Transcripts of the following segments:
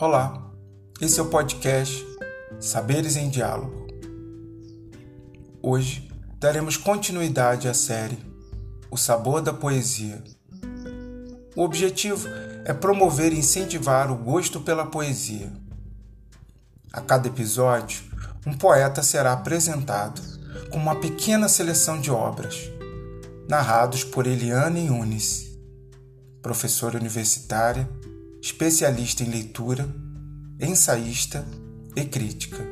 Olá, esse é o podcast Saberes em Diálogo. Hoje daremos continuidade à série O Sabor da Poesia. O objetivo é promover e incentivar o gosto pela poesia. A cada episódio, um poeta será apresentado com uma pequena seleção de obras, narrados por Eliane Yunis, professora universitária, especialista em leitura, ensaísta e crítica.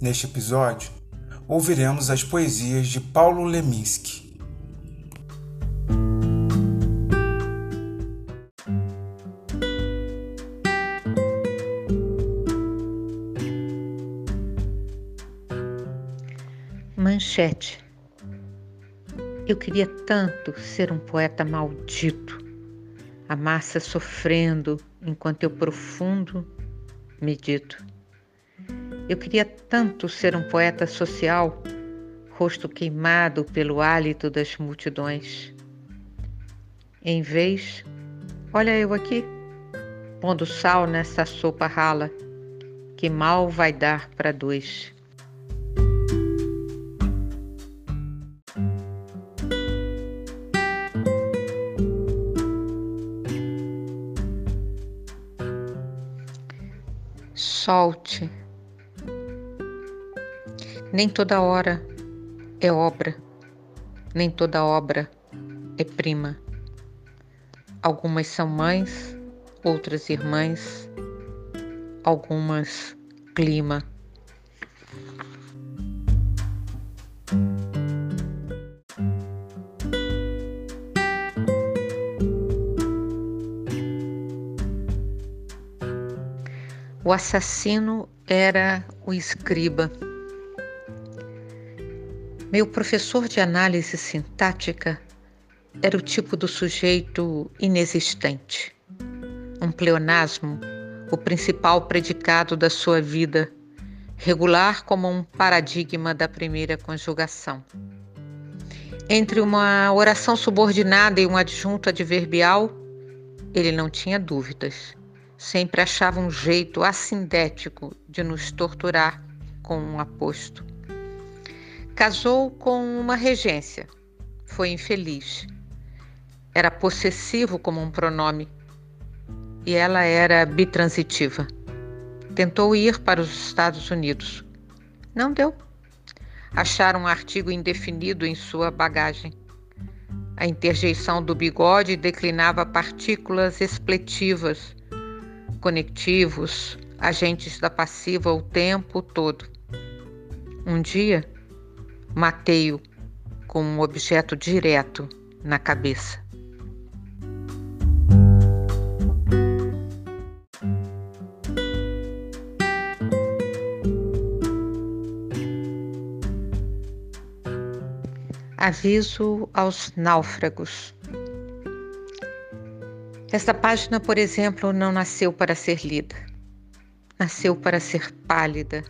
Neste episódio, ouviremos as poesias de Paulo Leminski. Manchete. Eu queria tanto ser um poeta maldito, a massa sofrendo enquanto eu profundo medito. Eu queria tanto ser um poeta social, rosto queimado pelo hálito das multidões. Em vez, olha eu aqui, pondo sal nessa sopa rala, que mal vai dar para dois. Solte. Nem toda hora é obra, nem toda obra é prima. Algumas são mães, outras irmãs, algumas clima. O assassino era o escriba. Meu professor de análise sintática era o tipo do sujeito inexistente. Um pleonasmo, o principal predicado da sua vida, regular como um paradigma da primeira conjugação. Entre uma oração subordinada e um adjunto adverbial, ele não tinha dúvidas sempre achava um jeito assindético de nos torturar com um aposto. Casou com uma regência. Foi infeliz. Era possessivo como um pronome e ela era bitransitiva. Tentou ir para os Estados Unidos. Não deu. Acharam um artigo indefinido em sua bagagem. A interjeição do bigode declinava partículas expletivas conectivos, agentes da passiva o tempo todo. Um dia, matei-o com um objeto direto na cabeça. Aviso aos náufragos. Esta página, por exemplo, não nasceu para ser lida. Nasceu para ser pálida,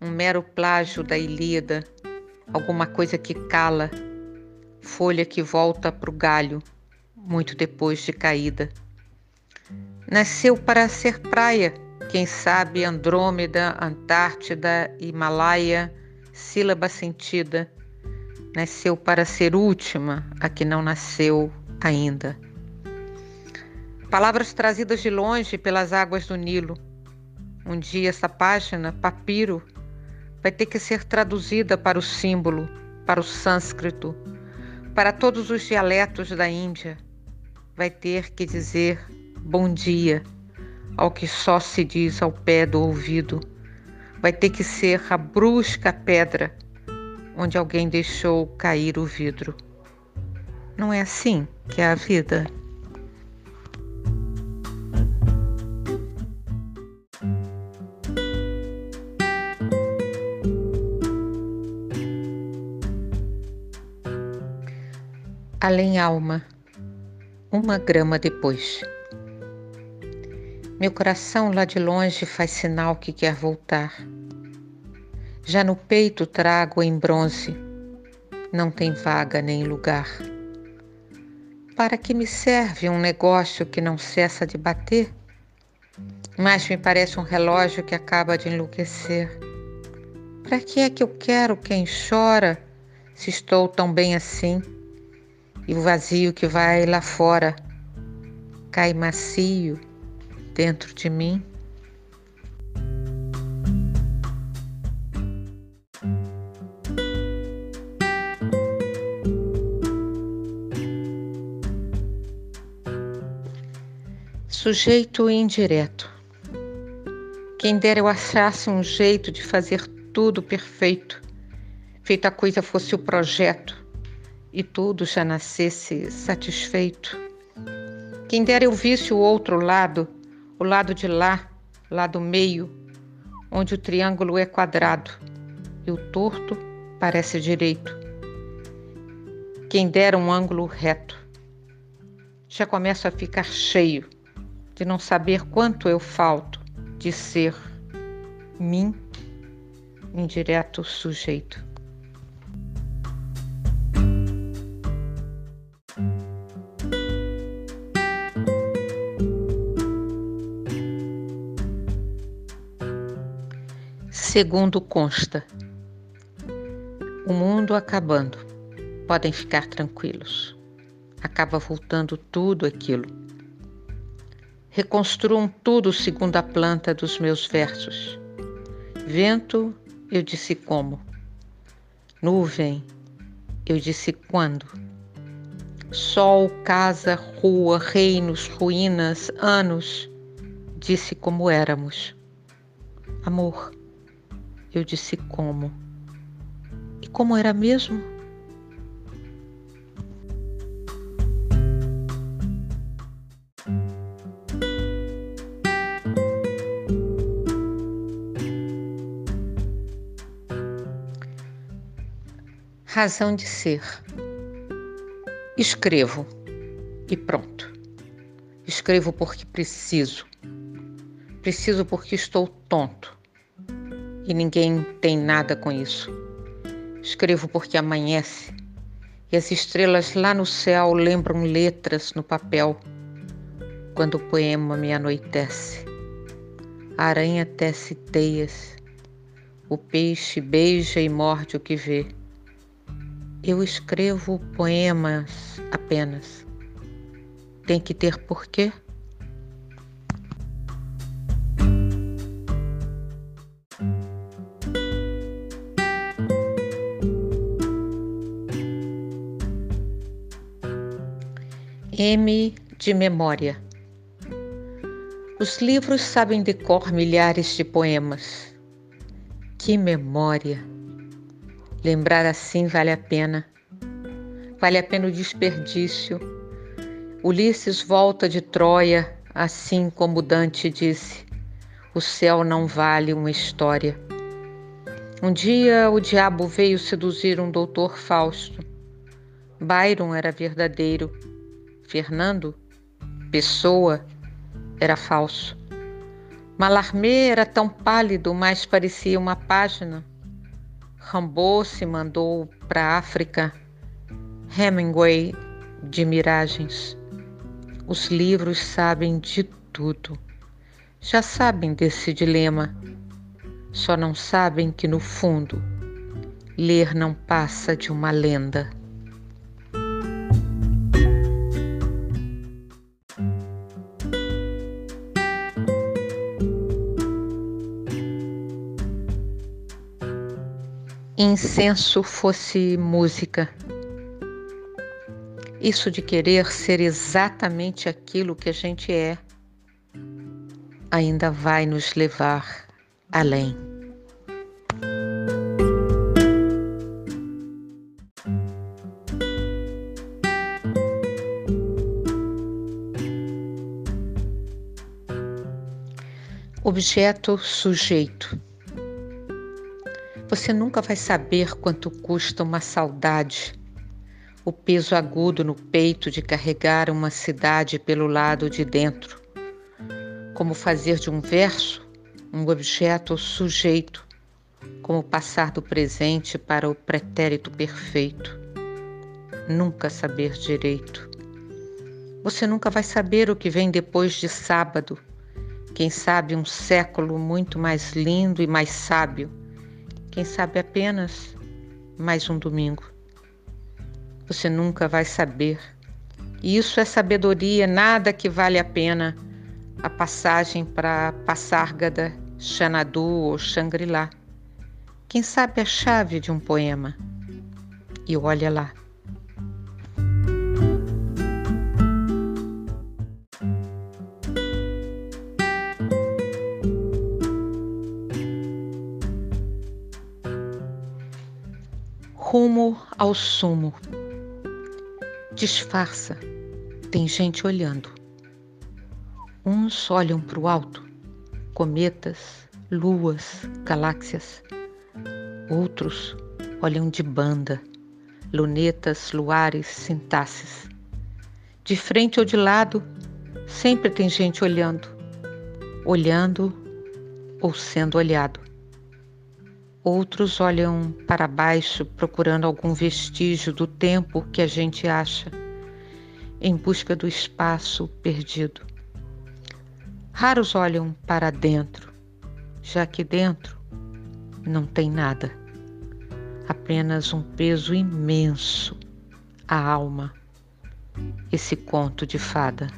um mero plágio da Ilíada, alguma coisa que cala, folha que volta para o galho, muito depois de caída. Nasceu para ser praia, quem sabe Andrômeda, Antártida, Himalaia, sílaba sentida. Nasceu para ser última, a que não nasceu ainda. Palavras trazidas de longe pelas águas do Nilo. Um dia essa página, papiro, vai ter que ser traduzida para o símbolo, para o sânscrito, para todos os dialetos da Índia. Vai ter que dizer bom dia ao que só se diz ao pé do ouvido. Vai ter que ser a brusca pedra onde alguém deixou cair o vidro. Não é assim que é a vida? Além alma, uma grama depois. Meu coração lá de longe faz sinal que quer voltar. Já no peito trago em bronze, não tem vaga nem lugar. Para que me serve um negócio que não cessa de bater? mas me parece um relógio que acaba de enlouquecer. Para que é que eu quero quem chora se estou tão bem assim? E o vazio que vai lá fora cai macio dentro de mim. Sujeito indireto. Quem dera eu achasse um jeito de fazer tudo perfeito, feita a coisa fosse o projeto e tudo já nascesse satisfeito. Quem dera eu visse o outro lado, o lado de lá, lado meio, onde o triângulo é quadrado e o torto parece direito. Quem dera um ângulo reto. Já começo a ficar cheio de não saber quanto eu falto de ser mim, indireto sujeito. Segundo consta, o mundo acabando, podem ficar tranquilos. Acaba voltando tudo aquilo reconstruam tudo segundo a planta dos meus versos. Vento, eu disse como. Nuvem, eu disse quando. Sol, casa, rua, reinos, ruínas, anos, disse como éramos. Amor, eu disse como. E como era mesmo? razão de ser. Escrevo e pronto. Escrevo porque preciso. Preciso porque estou tonto. E ninguém tem nada com isso. Escrevo porque amanhece e as estrelas lá no céu lembram letras no papel quando o poema me anoitece. A aranha tece teias, o peixe beija e morde o que vê. Eu escrevo poemas apenas. Tem que ter porquê? M de memória. Os livros sabem de cor milhares de poemas. Que memória! Lembrar assim vale a pena. Vale a pena o desperdício. Ulisses volta de Troia, assim como Dante disse: o céu não vale uma história. Um dia o diabo veio seduzir um doutor Fausto. Byron era verdadeiro. Fernando, pessoa, era falso. Mallarmé era tão pálido, mas parecia uma página. Rambo se mandou para a África, Hemingway de miragens. Os livros sabem de tudo. Já sabem desse dilema. Só não sabem que, no fundo, ler não passa de uma lenda. Incenso fosse música. Isso de querer ser exatamente aquilo que a gente é ainda vai nos levar além. Objeto sujeito. Você nunca vai saber quanto custa uma saudade, o peso agudo no peito de carregar uma cidade pelo lado de dentro. Como fazer de um verso um objeto sujeito, como passar do presente para o pretérito perfeito. Nunca saber direito. Você nunca vai saber o que vem depois de sábado, Quem sabe um século muito mais lindo e mais sábio. Quem sabe apenas mais um domingo. Você nunca vai saber. Isso é sabedoria, nada que vale a pena a passagem para Passárgada, Xanadu ou Xangri-Lá. Quem sabe a chave de um poema? E olha lá. Rumo ao sumo. Disfarça, tem gente olhando. Uns olham para o alto, cometas, luas, galáxias. Outros olham de banda, lunetas, luares, sintaxes. De frente ou de lado, sempre tem gente olhando, olhando ou sendo olhado. Outros olham para baixo procurando algum vestígio do tempo que a gente acha, em busca do espaço perdido. Raros olham para dentro, já que dentro não tem nada, apenas um peso imenso, a alma, esse conto de fada.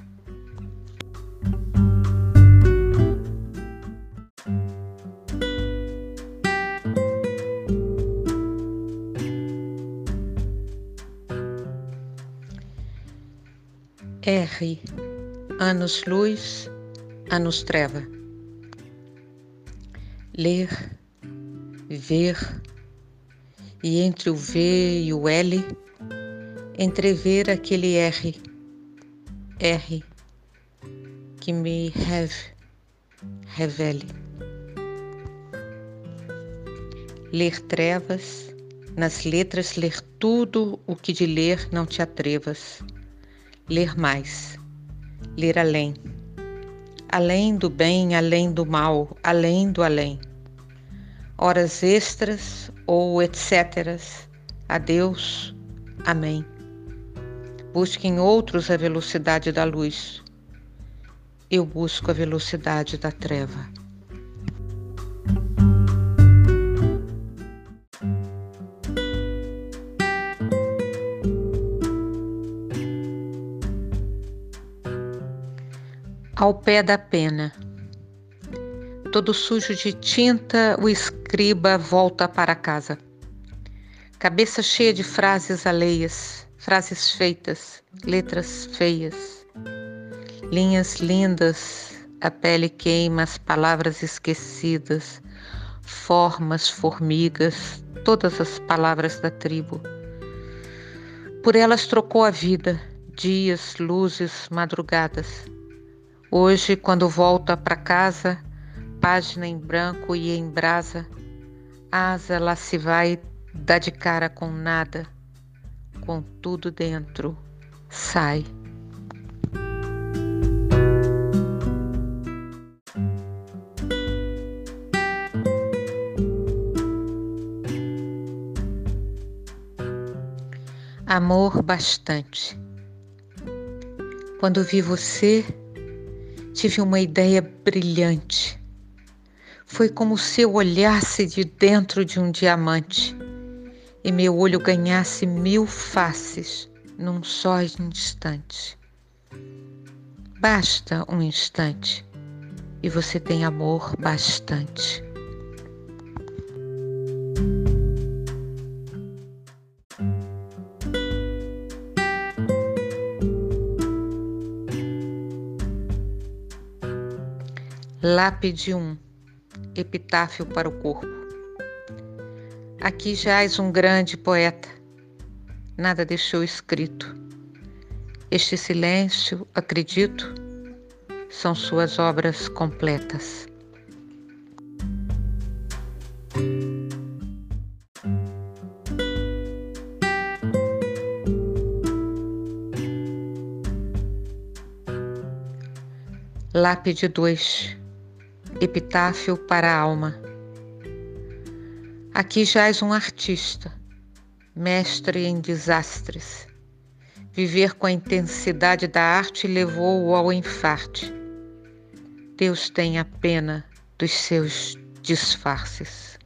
R. Anos-luz anos treva. Ler, ver, e entre o V e o L, entrever aquele R, R, que me have, revele. Ler trevas, nas letras ler tudo o que de ler não te atrevas. Ler mais, ler além além do bem, além do mal, além do além. Horas extras ou etc. Adeus, amém. Busquem outros a velocidade da luz. Eu busco a velocidade da treva. Ao pé da pena. Todo sujo de tinta, o escriba volta para casa. Cabeça cheia de frases alheias, frases feitas, letras feias. Linhas lindas, a pele queima, as palavras esquecidas, formas, formigas, todas as palavras da tribo. Por elas trocou a vida, dias, luzes, madrugadas. Hoje, quando volta para casa, página em branco e em brasa, asa lá se vai, dá de cara com nada, com tudo dentro, sai. Amor bastante. Quando vi você, tive uma ideia brilhante. Foi como se eu olhasse de dentro de um diamante e meu olho ganhasse mil faces num só instante. Basta um instante e você tem amor bastante. Lápide 1 Epitáfio para o corpo. Aqui jaz um grande poeta, nada deixou escrito. Este silêncio, acredito, são suas obras completas. Lápide 2 Epitáfio para a alma. Aqui jaz um artista, mestre em desastres. Viver com a intensidade da arte levou-o ao infarte. Deus tenha pena dos seus disfarces.